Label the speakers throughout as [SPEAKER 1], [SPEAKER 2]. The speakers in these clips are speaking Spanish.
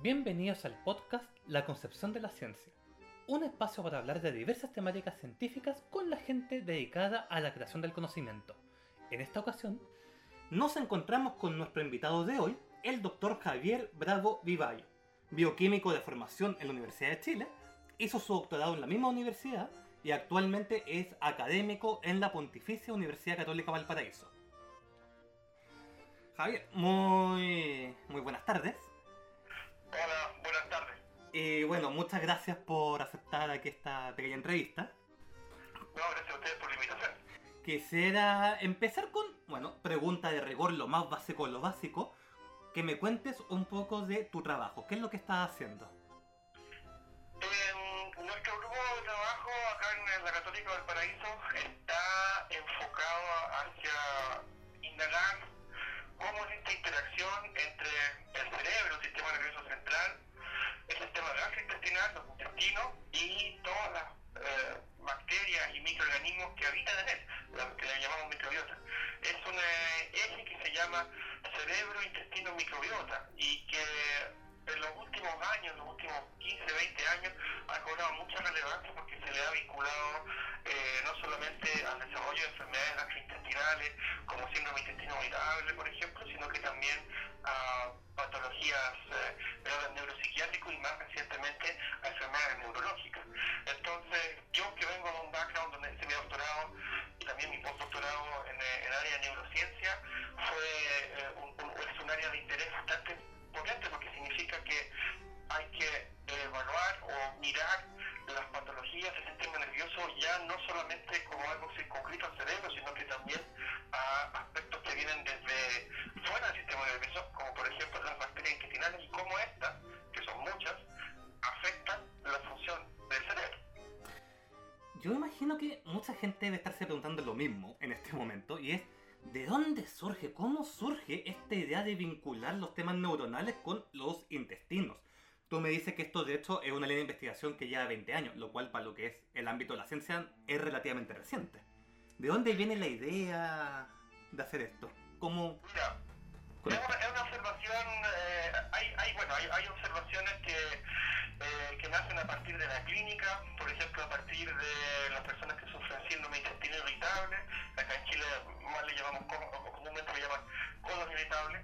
[SPEAKER 1] Bienvenidos al podcast La Concepción de la Ciencia, un espacio para hablar de diversas temáticas científicas con la gente dedicada a la creación del conocimiento. En esta ocasión, nos encontramos con nuestro invitado de hoy, el doctor Javier Bravo Vivayo, bioquímico de formación en la Universidad de Chile, hizo su doctorado en la misma universidad y actualmente es académico en la Pontificia Universidad Católica Valparaíso. Javier, muy, muy buenas tardes.
[SPEAKER 2] Hola, buenas tardes.
[SPEAKER 1] Y bueno, muchas gracias por aceptar aquí esta pequeña entrevista.
[SPEAKER 2] No, gracias a ustedes por la invitación.
[SPEAKER 1] Quisiera empezar con, bueno, pregunta de rigor, lo más básico, lo básico, que me cuentes un poco de tu trabajo. ¿Qué es lo que estás haciendo?
[SPEAKER 2] En nuestro grupo de trabajo acá en la Católica del Paraíso está enfocado hacia indagar cómo es esta interacción entre el cerebro, el sistema nervioso central, el sistema gastrointestinal, los intestinos y todas las eh, bacterias y microorganismos que habitan en él, las que le llamamos microbiota. Es un eh, eje que se llama cerebro-intestino-microbiota y que en los últimos años, los últimos 15, 20 años, ha cobrado mucha relevancia porque se le ha vinculado eh, no solamente al desarrollo de enfermedades gastrointestinales, como síndrome intestino irritable, por ejemplo, sino que también a patologías eh, neuropsiquiátricos y más recientemente a enfermedades neurológicas. Entonces, yo que vengo de un background donde hice mi doctorado y también mi postdoctorado en el área de neurociencia, fue eh, es un área de interés bastante potente porque significa que hay que evaluar o mirar las patologías del sistema nervioso ya no solamente como algo circunscrito al cerebro, sino también a aspectos que vienen desde fuera del sistema nervioso, como por ejemplo las bacterias intestinales y cómo estas, que son muchas, afectan la función del cerebro.
[SPEAKER 1] Yo imagino que mucha gente debe estarse preguntando lo mismo en este momento y es ¿De dónde surge, cómo surge esta idea de vincular los temas neuronales con los intestinos? Tú me dices que esto de hecho es una línea de investigación que lleva 20 años, lo cual para lo que es el ámbito de la ciencia es relativamente reciente. ¿De dónde viene la idea de hacer esto? ¿Cómo...
[SPEAKER 2] es una, observación, eh, hay, hay, bueno, hay, hay observaciones que, eh, que nacen a partir de la clínica, por ejemplo a partir de las personas que sufren síndrome intestino irritable, acá en Chile más le llamamos, comúnmente le llaman colon irritable.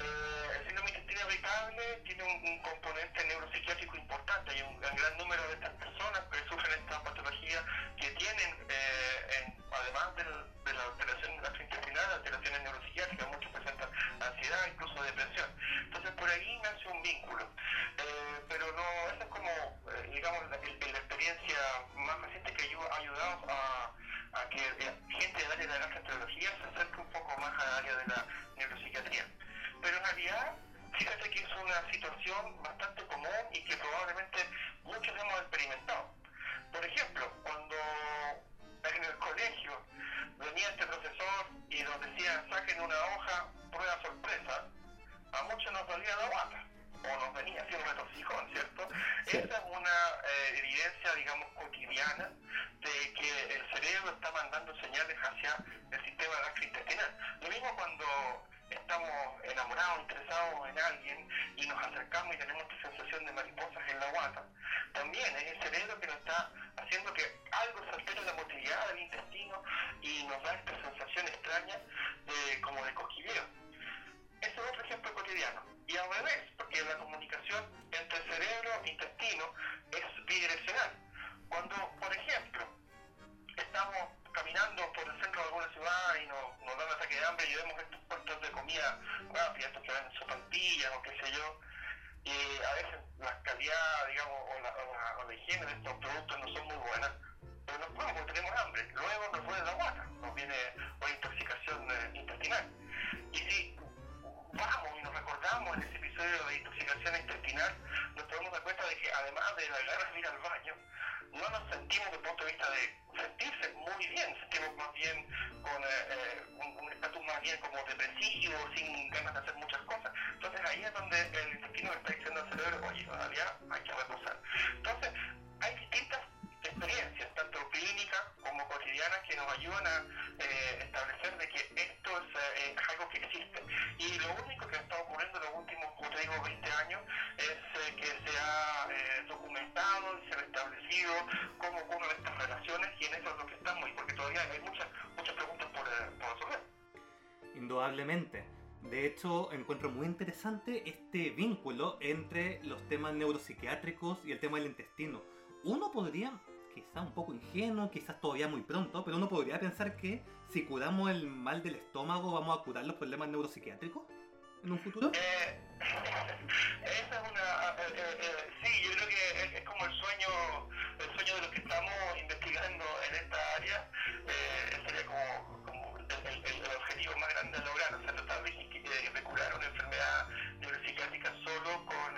[SPEAKER 2] Eh, el síndrome intestino irritable tiene un, componente neuropsiquiátrico importante, hay un, gran número de estas personas que sufren esta patología que tienen, en, además del, de la alteración gastrointestinal, alteraciones neuropsiquiátricas, muchos presentan ansiedad, incluso depresión. Entonces por ahí nace un vínculo. Eh, pero no, esa es como, eh, digamos, la, la, experiencia más reciente que ha ayudado a, a que gente del área de la gastroenterología se acerque un poco más al área de la neuropsiquiatría. Pero en realidad, fíjate que es una situación bastante común y que probablemente muchos hemos experimentado. Por ejemplo, cuando en el colegio venía este profesor y nos decía saquen una hoja, prueba sorpresa, a muchos nos dolía la guata o nos venía así un retorcijón, ¿cierto?
[SPEAKER 1] Sí.
[SPEAKER 2] Esa es una eh, evidencia, digamos, cotidiana de que el cerebro está mandando señales hacia el sistema gastrointestinal. Lo mismo cuando estamos enamorados, interesados en alguien y nos acercamos y tenemos esta sensación de mariposas en la guata, también es el cerebro que nos está haciendo que algo se altere la motilidad del intestino y nos da esta sensación extraña de, como de cosquilleo. Ese es otro ejemplo cotidiano. Y al revés, porque la comunicación entre cerebro e intestino es bidireccional. Cuando, por ejemplo, estamos caminando por el centro de alguna ciudad y nos, nos da un ataque de hambre y vemos estos yo, y a veces la calidad, digamos, o la, o la, o la higiene de estos productos no son muy buenas, pero nos comemos tenemos hambre. Luego nos duele la guata, nos viene una intoxicación eh, intestinal. Y si vamos y nos recordamos en ese episodio de intoxicación intestinal, nos podemos dar cuenta de que además de las ganas de ir al baño, no nos sentimos desde el punto de vista de sentirse muy bien, sentimos más bien con eh, un estatus más bien como depresivo, sin ganas de hacer muchas cosas. Entonces ahí es donde el intestino está diciendo al cerebro, oye, todavía hay que reposar. Entonces, hay distintas experiencias, clínicas como cotidianas, que nos ayudan a eh, establecer de que esto es, eh, algo que existe. Y lo único que está ocurriendo en los últimos, como te digo, 20 años es que se ha eh, documentado y se ha establecido cómo ocurren estas relaciones y en eso es lo que estamos, y porque todavía hay muchas, muchas preguntas por, eh, por resolver.
[SPEAKER 1] Indudablemente. De hecho, encuentro muy interesante este vínculo entre los temas neuropsiquiátricos y el tema del intestino. Uno podría, quizá un poco ingenuo, quizás todavía muy pronto, pero uno podría pensar que si curamos el mal del estómago vamos a curar los problemas neuropsiquiátricos en un futuro.
[SPEAKER 2] Eh, esa es una... eh, eh, eh, sí, yo creo que es, como el sueño, el sueño de los que estamos investigando en esta área. Eh, sería como, el, objetivo más grande a lograr, o sea, tratar de, de- curar una enfermedad neuropsiquiátrica solo con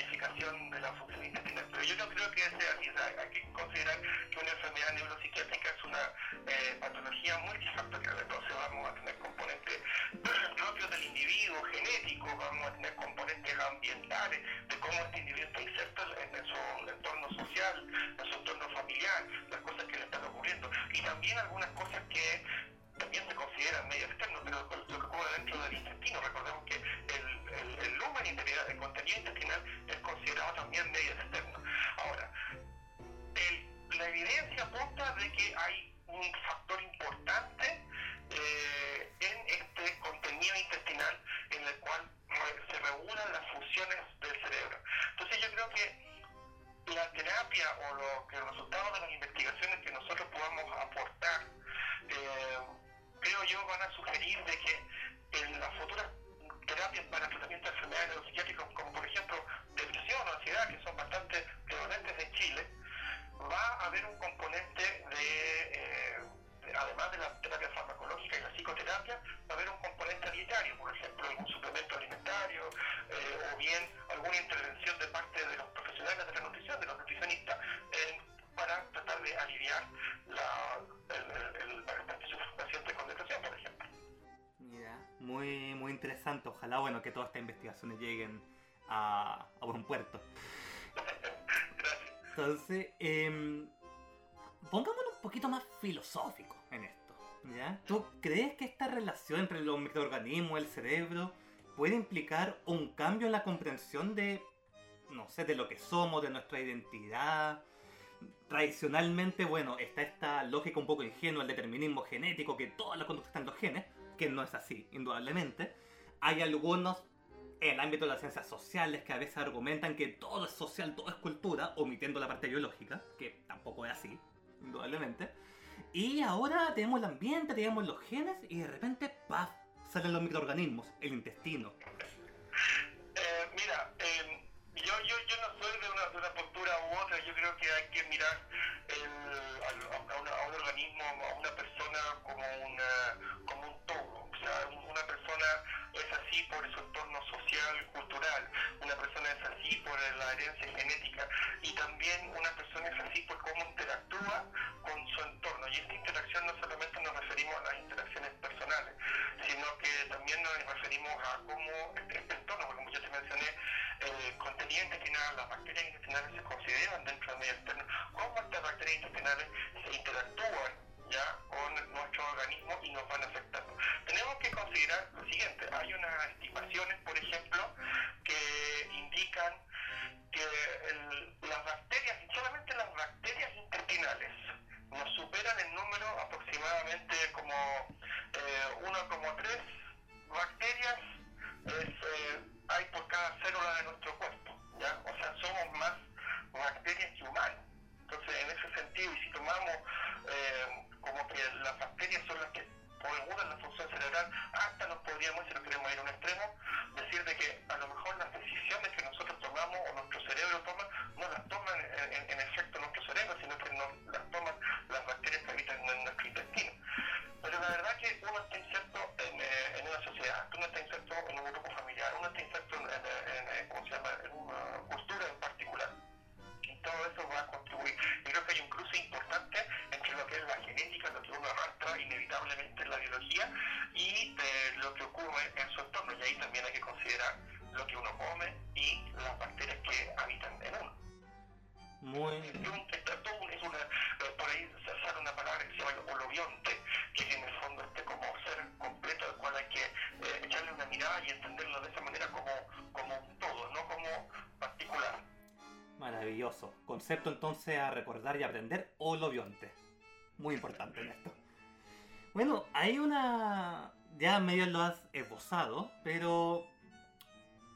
[SPEAKER 2] modificación de la función intestinal. Pero yo no creo que sea así, hay que considerar que una enfermedad neuropsiquiátrica es una eh, patología multifactorial, entonces vamos a tener componentes propios del individuo, genéticos, vamos a tener componentes ambientales, de cómo este individuo está inserto en, en su entorno social, en su entorno familiar, las cosas que le están ocurriendo, y también algunas cosas que también se consideran medio externos, pero lo que ocurre dentro del intestino, recordemos que el
[SPEAKER 1] Ojalá, bueno, que todas estas investigaciones lleguen a, a buen puerto. Entonces, em, pongámonos un poquito más filosófico en esto. ¿ya? ¿Tú crees que esta relación entre los microorganismos y el cerebro puede implicar un cambio en la comprensión de, no sé, de lo que somos, de nuestra identidad? Tradicionalmente, bueno, está esta lógica un poco ingenua, el determinismo genético, que todas las conductas están en los genes, que no es así, indudablemente. Hay algunos en el ámbito de las ciencias sociales que a veces argumentan que todo es social, todo es cultura, omitiendo la parte biológica, que tampoco es así, indudablemente. Y ahora tenemos el ambiente, tenemos los genes y de repente, ¡paf! salen los microorganismos, el intestino.
[SPEAKER 2] Eh, mira, eh, yo, yo, yo no soy de una, postura u otra, yo creo que hay que mirar a un organismo, a una persona como, una, como un todo. O sea, un- una persona es así por su entorno social, cultural, una persona es así por la herencia genética y también
[SPEAKER 1] Concepto entonces a recordar y aprender, holobionte. Muy importante en esto. Bueno, hay una... Ya medio lo has esbozado, pero...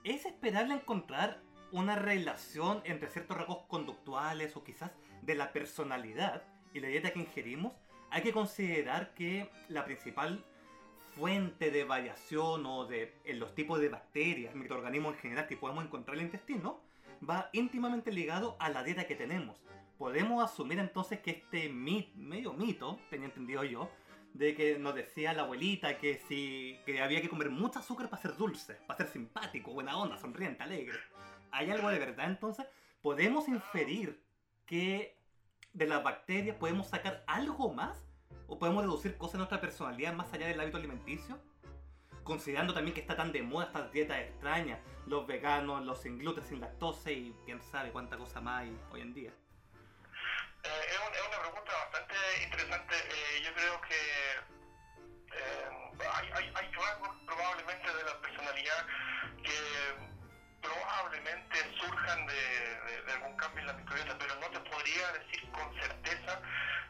[SPEAKER 1] ¿Es esperable encontrar una relación entre ciertos rasgos conductuales o quizás de la personalidad y la dieta que ingerimos? Hay que considerar que la principal fuente de variación o de en los tipos de bacterias, microorganismos en general que podemos encontrar en el intestino, va íntimamente ligado a la dieta que tenemos. Podemos asumir entonces que este mit, medio mito, tenía entendido yo, de que nos decía la abuelita que si que había que comer mucho azúcar para ser dulce, para ser simpático, buena onda, sonriente, alegre. ¿Hay algo de verdad entonces? ¿Podemos inferir que de las bacterias podemos sacar algo más? ¿O podemos deducir cosas de nuestra personalidad más allá del hábito alimenticio? Considerando también que está tan de moda estas dietas extrañas, los veganos, los sin gluten, sin lactosa y quién sabe cuánta cosa más hay hoy en día.
[SPEAKER 2] Eh, es, un- es una pregunta bastante interesante. Eh, yo creo que eh, hay, hay, probablemente de la personalidad que probablemente surjan de, algún cambio en la microbiota, pero no te podría decir con certeza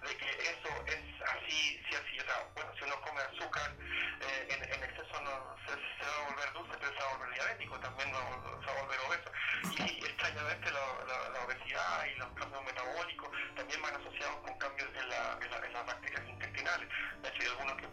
[SPEAKER 2] de que eso es así, sí, así. O bueno, si uno come azúcar eh, en, en exceso no, se, se va a volver dulce, pero se va a volver diabético, también no, se va a volver obeso. Y extrañamente la, la- la obesidad y los cambios metabólicos también van asociados con cambios en, la- en la- en las bacterias intestinales. De hay algunos que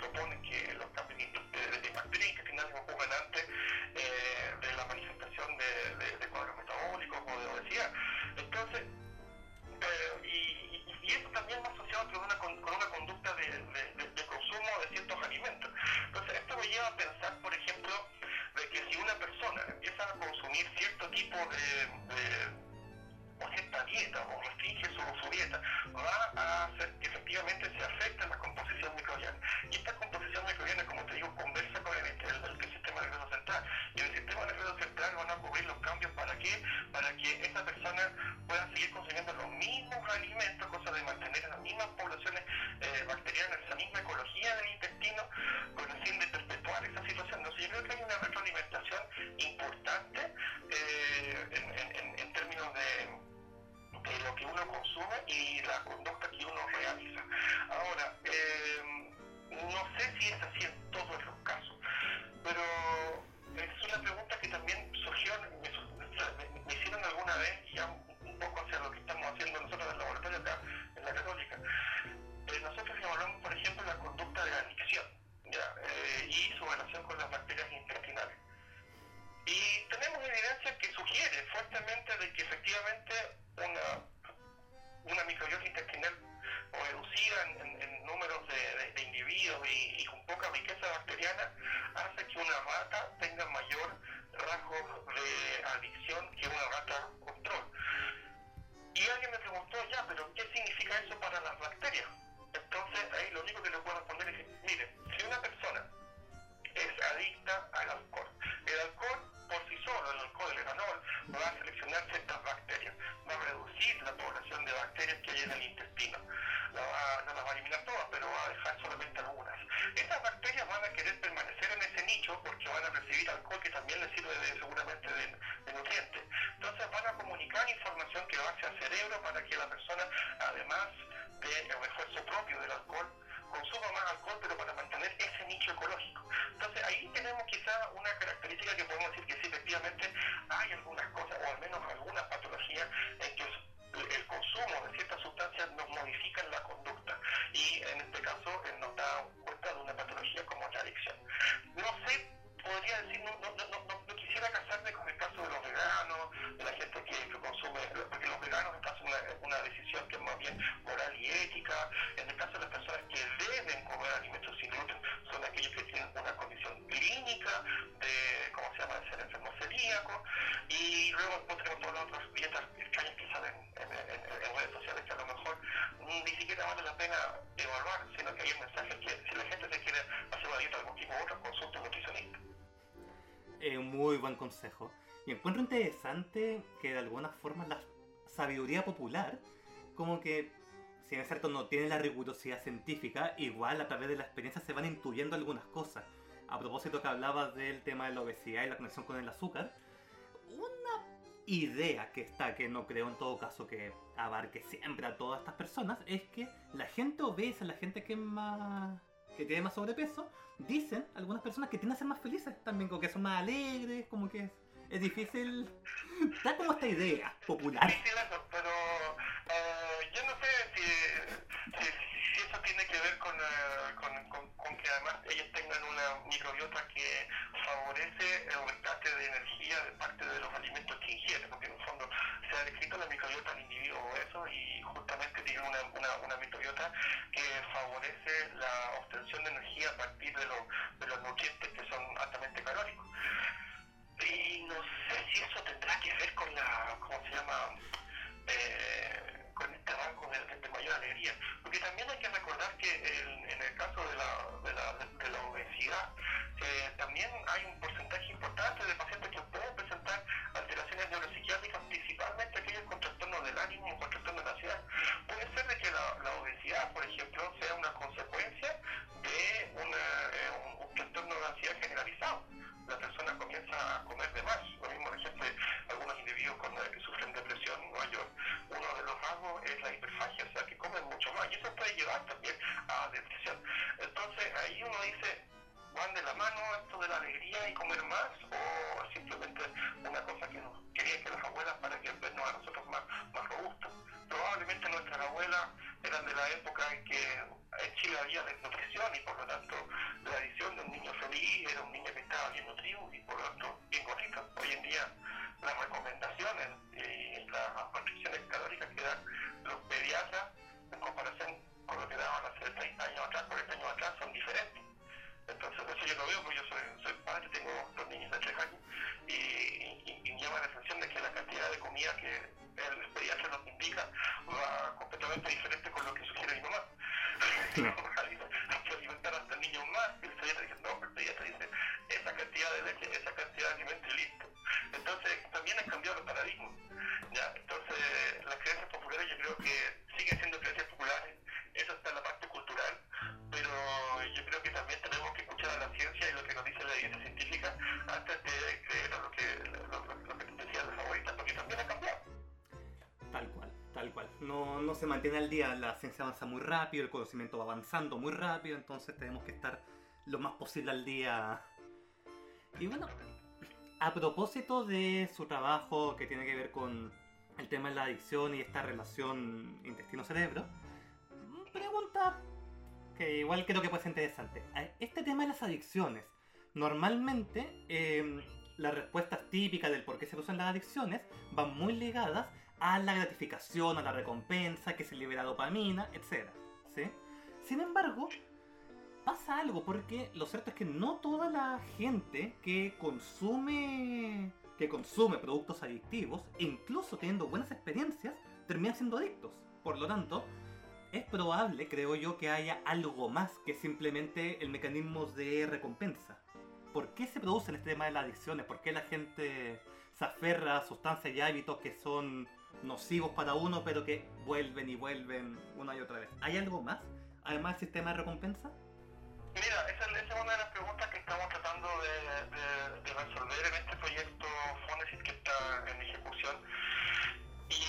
[SPEAKER 2] va a seleccionar ciertas bacterias, va a reducir la población de bacterias que hay en el intestino. La no las va a eliminar todas, pero va a dejar solamente algunas. Estas bacterias van a querer permanecer en ese nicho porque van a recibir alcohol que también les sirve de- seguramente de, de nutriente. Entonces van a comunicar información que va hacia el cerebro para que la persona, además del refuerzo propio del alcohol, consuma más alcohol, pero para mantener ese nicho ecológico. Entonces ahí tenemos quizá una característica que podemos decir que sí, efectivamente hay algunas cosas, o al menos algunas patologías, en que el, consumo de ciertas sustancias nos modifican la conducta. Y en este caso eh, nos da cuenta de una patología como la adicción. No sé, podría decir, no, no, no, no- quisiera casarme con el caso de los veganos, de la gente que, consume, porque los veganos es una decisión que es más bien moral y ética. En el caso de las personas que deben comer alimentos sin gluten, son aquellos que tienen una condición clínica de, ¿cómo se llama?, de ser enfermo celíaco. Y luego tenemos todas las otras dietas que salen en, en- en- redes sociales que a lo mejor ni siquiera vale la pena evaluar, sino que hay un mensaje que si la gente se quiere hacer una dieta de algún tipo u otro, consulte un nutricionista.
[SPEAKER 1] Eh, muy buen consejo. Y encuentro interesante que de alguna forma la sabiduría popular, como que, si es no tiene la rigurosidad científica, igual a través de la experiencia se van intuyendo algunas cosas. A propósito que hablabas del tema de la obesidad y la conexión con el azúcar, una idea que está, que no creo en todo caso que abarque siempre a todas estas personas, es que la gente obesa, la gente que más que tiene más sobrepeso, dicen algunas personas que tienden a ser más felices también, como que son más alegres, como que es, es difícil. Da como esta idea popular
[SPEAKER 2] eh, yo no sé si, si, si eso tiene que ver con, eh, con, con, con que además ellos tengan que favorece el rescate de energía de parte de los alimentos que ingieren, porque en el fondo se ha descrito la microbiota al individuo obeso y justamente tiene una, una, una microbiota que favorece la obtención de energía a partir de, los de los nutrientes que son altamente calóricos. Y no sé si eso tendrá que ver con la, ¿cómo se llama? Eh, con este banco de, de, mayor alegría. Porque también hay que recordar que en, en el caso de la, de la, de la obesidad, eh, también hay un porcentaje importante de pacientes que pueden presentar alteraciones neuropsiquiátricas, principalmente aquellos con trastornos del ánimo con trastornos de la ansiedad. Puede ser de que la, la obesidad, por ejemplo, sea una consecuencia de una, eh, un, un trastorno de ansiedad generalizado la persona comienza a comer de más. Lo mismo, por ejemplo, algunos individuos con, eh, que sufren depresión es la hiperfagia, o sea, que comen mucho más. Y eso puede llevar también a depresión. Entonces, ahí uno dice, ¿van de la mano esto de la alegría y comer más? ¿O simplemente una cosa que nos querían que las abuelas para que vernos a nosotros más, más robustos? Probablemente nuestras abuelas eran de la época en que en Chile había desnutrición y por lo tanto la adición de un niño feliz era un niño que estaba bien nutrido y por lo tanto bien gordito. Hoy en día las recomendaciones y las restricciones calóricas que dan los pediatras en comparación con lo que daban hace 30 años atrás, 40 años atrás, son diferentes. Entonces eso yo lo veo porque yo soy, soy padre, tengo dos niños de 3 años y, y, y llama la atención de que la cantidad de comida que el pediatra nos indica va completamente diferente con lo que sugiere mi mamá. Hay que alimentar hasta niños más. Y el pediatra dice, no, el pediatra dice, esa cantidad de leche, esa cantidad de alimento y listo. Entonces, también han cambiado los paradigmas. ¿ya? Entonces, yo creo que siguen siendo creencias populares. Eso está en la parte cultural. Pero yo creo que también tenemos que escuchar a la ciencia y lo que nos dice la evidencia científica antes de creer lo que, lo, lo, que te decía de favorita, porque también ha cambiado.
[SPEAKER 1] Tal cual, tal cual. No, no se mantiene al día, la ciencia avanza muy rápido, el conocimiento va avanzando muy rápido, entonces tenemos que estar lo más posible al día. Y bueno, a propósito de su trabajo que tiene que ver con el tema de la adicción y esta relación intestino-cerebro, pregunta que igual creo que puede ser interesante. Este tema de las adicciones, normalmente eh, las respuestas típicas del por qué se producen las adicciones van muy ligadas a la gratificación, a la recompensa, que se libera dopamina, etc. ¿sí? Sin embargo, pasa algo porque lo cierto es que no toda la gente que consume que consume productos adictivos, incluso teniendo buenas experiencias, termina siendo adictos. Por lo tanto, es probable, creo yo, que haya algo más que simplemente el mecanismo de recompensa. ¿Por qué se producen este tema de las adicciones? ¿Por qué la gente se aferra a sustancias y hábitos que son nocivos para uno, pero que vuelven y vuelven una y otra vez? ¿Hay algo más? Además del sistema de recompensa?
[SPEAKER 2] Mira, esa, esa, es una de las preguntas que estamos tratando de, de, de Y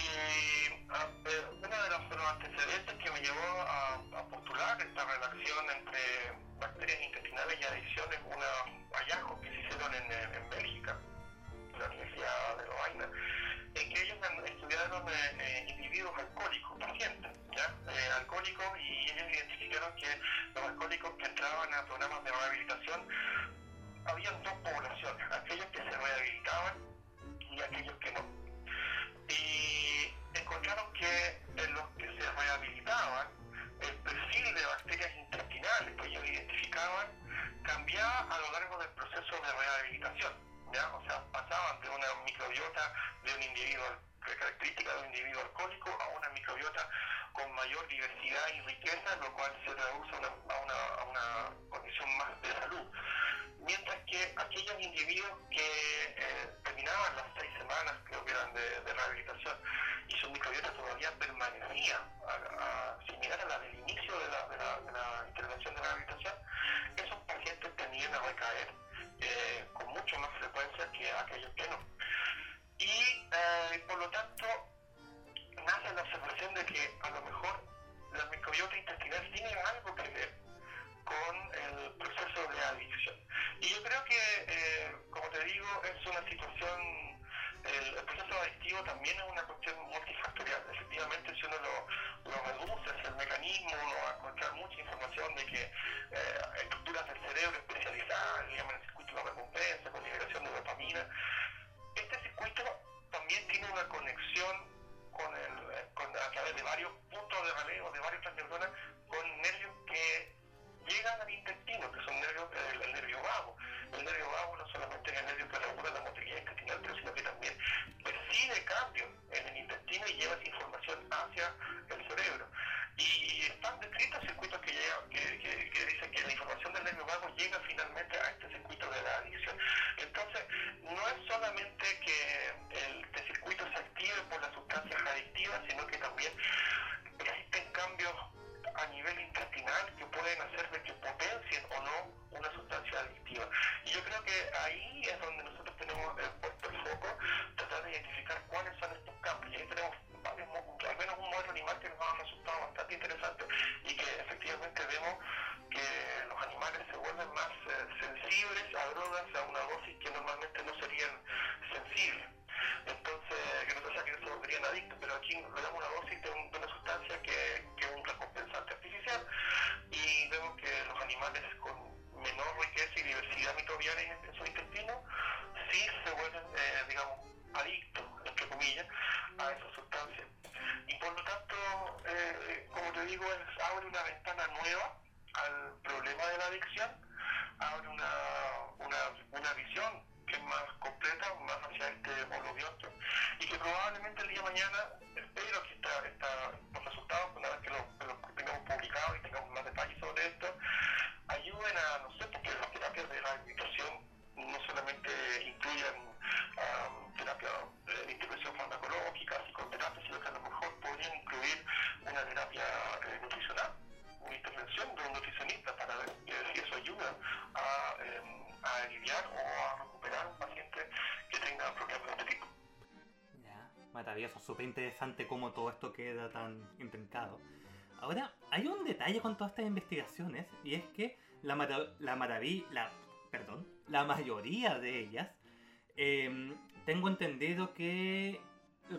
[SPEAKER 2] a, eh, uno de de los, antecedentes que me llevó a, postular esta relación entre bacterias intestinales y adicciones, unos hallazgos que se hicieron en, en Bélgica, en la Universidad de Lovaina, en que ellos estudiaron eh, eh, individuos alcohólicos, pacientes, ¿ya? Eh, alcohólicos, y ellos identificaron que los alcohólicos que entraban a programas de rehabilitación, habían dos poblaciones, aquellos que se rehabilitaban y aquellos encontraron que en los que se rehabilitaban, el perfil de bacterias intestinales que ellos identificaban cambiaba a lo largo del proceso de rehabilitación. ¿ya? O sea, pasaban de una microbiota de un individuo, característica de un individuo alcohólico, a una microbiota con mayor diversidad y riqueza, lo cual se traduce a una, a una, a una condición más de salud. Mientras que aquellos individuos que eh, terminaban las seis abre una ventana nueva al problema de la adicción, abre una, una, una visión que es más completa, más hacia este holobionto, y que probablemente el día de mañana, espero que esta, esta, los resultados, una vez que lo, que lo tengamos publicado y tengamos más detalles sobre esto, ayuden a, no sé, porque las terapias de rehabilitación no solamente incluyen um, terapia de intervención farmacológica, psicoterapia, sino que a lo mejor podrían incluir una terapia de un nutricionista para ver si eso ayuda a, eh, a aliviar o a recuperar un paciente que tenga problemas de este tipo.
[SPEAKER 1] Ya, maravilloso, súper interesante cómo todo esto queda tan intrincado. Ahora, hay un detalle con todas estas investigaciones y es que la, mara la maravilla, la, perdón, la mayoría de ellas, eh, tengo entendido que,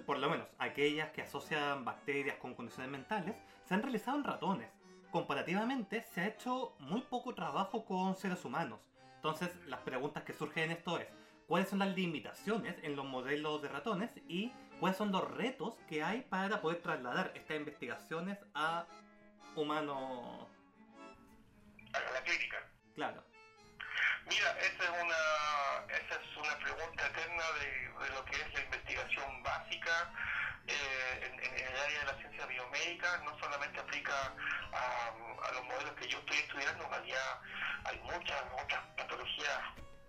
[SPEAKER 1] por lo menos aquellas que asocian bacterias con condiciones mentales, se han realizado en ratones. Comparativamente, se ha hecho muy poco trabajo con seres humanos. Entonces, las preguntas que surgen en esto es, ¿cuáles son las limitaciones en los modelos de ratones y cuáles son los retos que hay para poder trasladar estas investigaciones a humanos?
[SPEAKER 2] A la clínica.
[SPEAKER 1] Claro.
[SPEAKER 2] Mira, esa es una, esa es una pregunta eterna de, de lo que es la básica eh, en, el área de la ciencia biomédica. No solamente aplica a, los modelos que yo estoy estudiando, en realidad hay muchas otras patologías,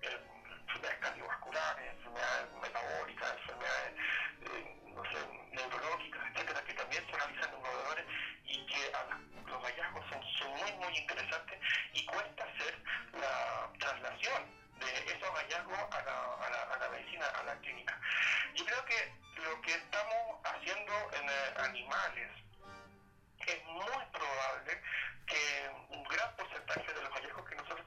[SPEAKER 2] eh, enfermedades cardiovasculares, enfermedades metabólicas, enfermedades, eh, neurológicas, etcétera, que también se realizan en roedores y que los hallazgos son, son muy, muy interesantes y cuesta hacer la traslación de esos hallazgos a la, a la, a la medicina, a la clínica. Yo creo que lo que estamos haciendo en eh, animales es muy probable que un gran porcentaje de los hallazgos que nosotros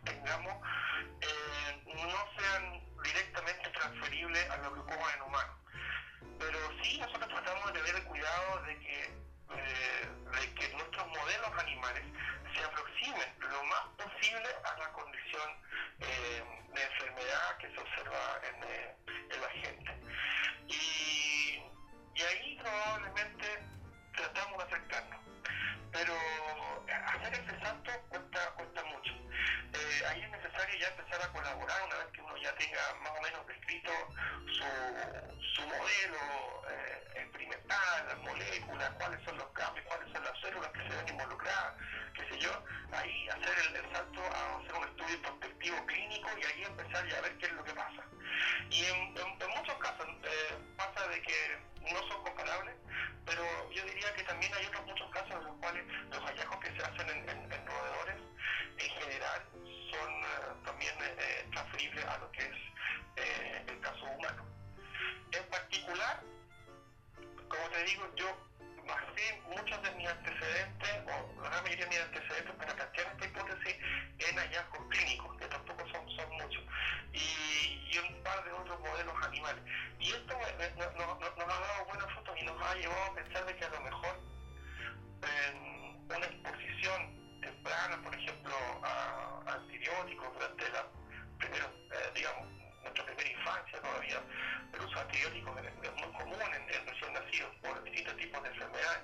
[SPEAKER 2] eh, el caso humano. En particular, como te digo, yo basé muchos de mis antecedentes, o la gran mayoría de mis antecedentes para plantear esta hipótesis en hallazgos clínicos, que tampoco son, son muchos, y, y, un par de otros modelos animales. Y esto nos, nos, ha llevado a pensar de que a lo mejor una exposición temprana, por ejemplo, a antibióticos durante la primera, eh, digamos, nuestra primera infancia todavía, el uso de es, muy común en, en recién nacidos por distintos tipos de enfermedades,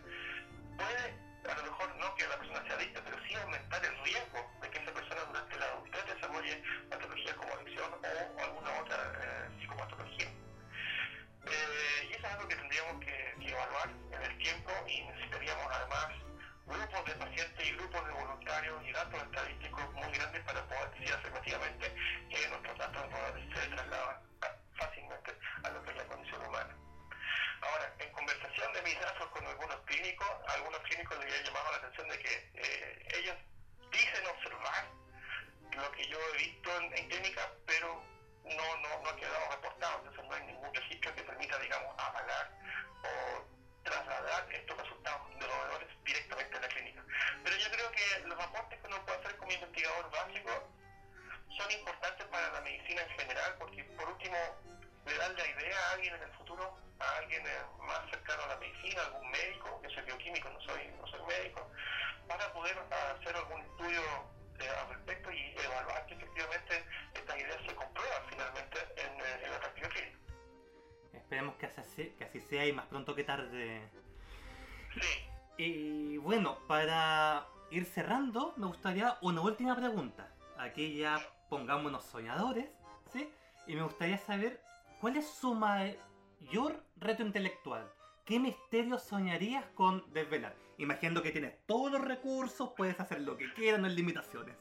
[SPEAKER 2] puede a lo mejor no que la persona sea adicta, pero sí aumentar el riesgo de que esa persona durante la adultez desarrolle patologías como adicción o alguna otra eh, psicopatología. Eh, y eso es algo que tendríamos que, evaluar en el tiempo y necesitaríamos además grupos de pacientes y grupos de voluntarios y datos estadísticos muy grandes para poder decir afirmativamente que nuestros datos se trasladan fácilmente a lo
[SPEAKER 1] sea y más pronto que tarde.
[SPEAKER 2] Sí.
[SPEAKER 1] Y bueno, para ir cerrando, me gustaría una última pregunta. Aquí ya pongámonos soñadores, ¿sí? Y me gustaría saber cuál es su mayor reto intelectual. ¿Qué misterio soñarías con desvelar? Imaginando que tienes todos los recursos, puedes hacer lo que quieras, no hay limitaciones.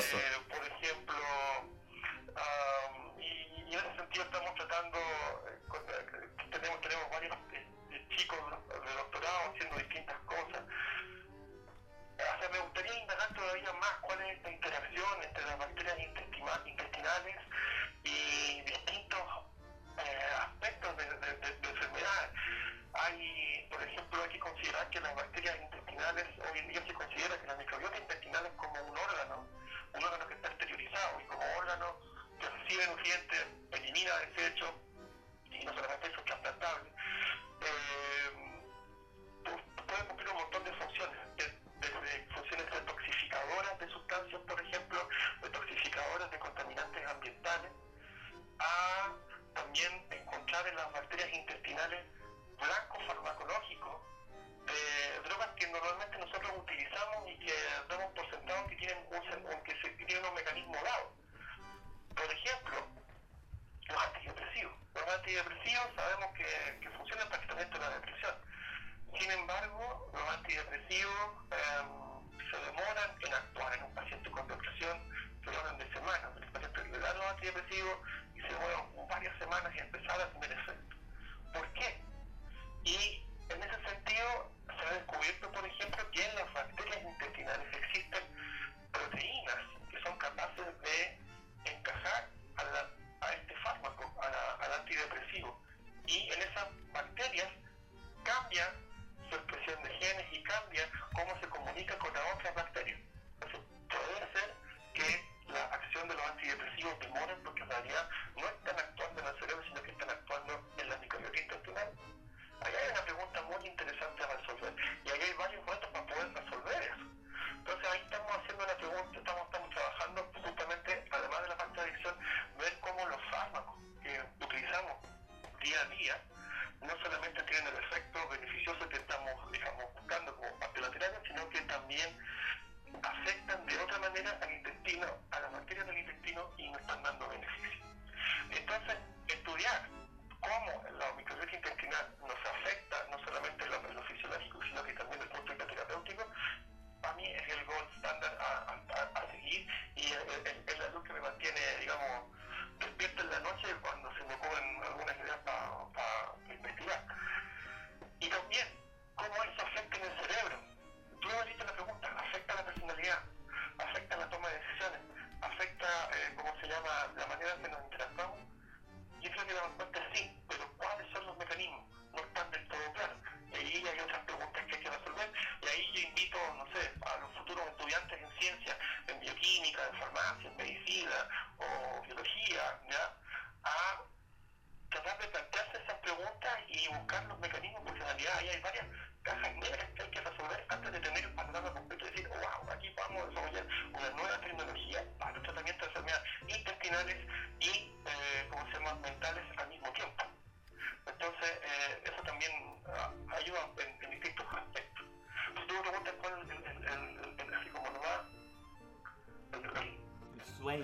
[SPEAKER 2] Eh, por ejemplo, um, y, en ese sentido estamos tratando, eh, con, tenemos, tenemos varios chicos de doctorado haciendo distintas cosas. O sea, me gustaría indagar todavía más cuál es esta interacción entre las bacterias intestinales y distintos eh, aspectos de, de, enfermedades. Hay, por ejemplo, hay que considerar que las bacterias intestinales, hoy en día se considera que la microbiota intestinal es como un órgano, un órgano que está exteriorizado y como órgano que recibe nutrientes, elimina desechos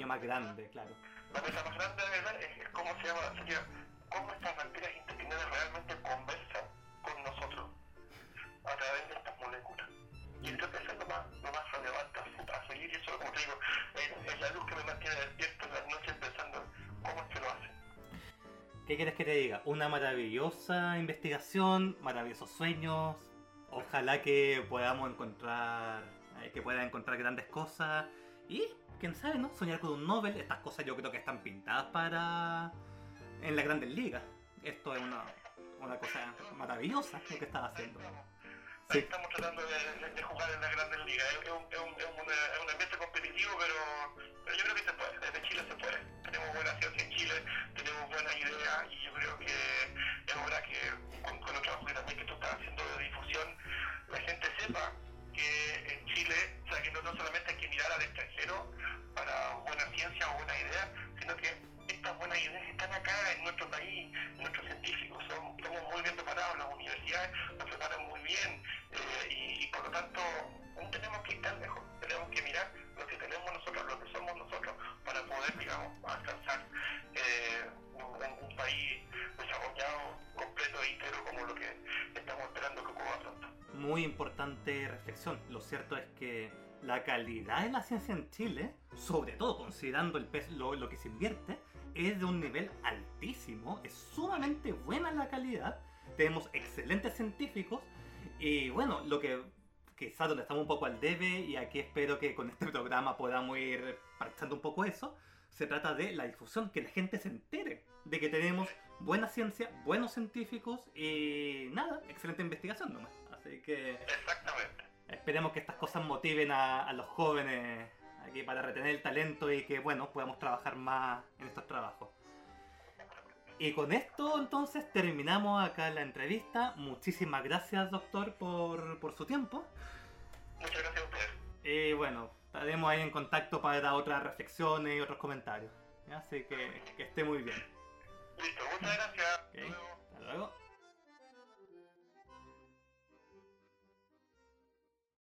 [SPEAKER 1] más grande, claro.
[SPEAKER 2] La meta más grande de verdad es, es cómo se llama, sería cómo estas bacterias intestinales realmente conversan con nosotros a través de estas moléculas. Y creo que eso es lo más, lo más relevante a, seguir, y eso, como te digo, es, es la luz que me mantiene despierto en las noches pensando cómo es que lo hacen.
[SPEAKER 1] ¿Qué quieres que te diga? Una maravillosa investigación, maravillosos sueños. Ojalá que podamos encontrar, eh, que puedan encontrar grandes cosas. Y, quién sabe, ¿no? Soñar con un Nobel. Estas cosas yo creo que están pintadas para... en las grandes ligas. Esto es una, una cosa maravillosa lo que estás haciendo.
[SPEAKER 2] Ahí estamos tratando de, jugar en las grandes ligas. Es, es un, es, un, es, una- es un ambiente competitivo, pero, pero yo creo que se puede. Desde Chile se puede. Tenemos buena ciencia en Chile, tenemos buenas ideas y yo creo que es hora que con, con el trabajo que también que tú estás haciendo de difusión, la gente sepa que en Chile, o sea, que no, solamente hay que mirar al extranjero para buena ciencia o buena idea, sino que estas buenas ideas están acá en nuestro país, nuestros científicos, son, estamos muy bien preparados, las universidades nos preparan muy bien eh, y, por lo tanto no tenemos que ir tan lejos, tenemos que mirar lo que tenemos nosotros, lo que somos nosotros, para poder, digamos, alcanzar eh, un- un país desarrollado, completo e íntegro como lo que estamos esperando que ocurra pronto.
[SPEAKER 1] Muy importante reflexión. Lo cierto es que la calidad de la ciencia en Chile, sobre todo considerando el pes- lo, lo que se invierte, es de un nivel altísimo. Es sumamente buena la calidad. Tenemos excelentes científicos. Y bueno, lo que quizás donde estamos un poco al debe, y aquí espero que con este programa podamos ir parchando un poco eso, se trata de la difusión, que la gente se entere de que tenemos buena ciencia, buenos científicos y nada, excelente investigación nomás. Así que
[SPEAKER 2] Exactamente.
[SPEAKER 1] esperemos que estas cosas motiven a, a los jóvenes aquí para retener el talento y que bueno, podamos trabajar más en estos trabajos. Y con esto entonces terminamos acá la entrevista. Muchísimas gracias doctor por, por su tiempo.
[SPEAKER 2] Muchas gracias a ustedes.
[SPEAKER 1] Y bueno, estaremos ahí en contacto para otras reflexiones y otros comentarios. Así que que esté muy bien.
[SPEAKER 2] Listo, muchas gracias.
[SPEAKER 1] Ok,
[SPEAKER 2] Hasta luego.
[SPEAKER 1] Hasta luego.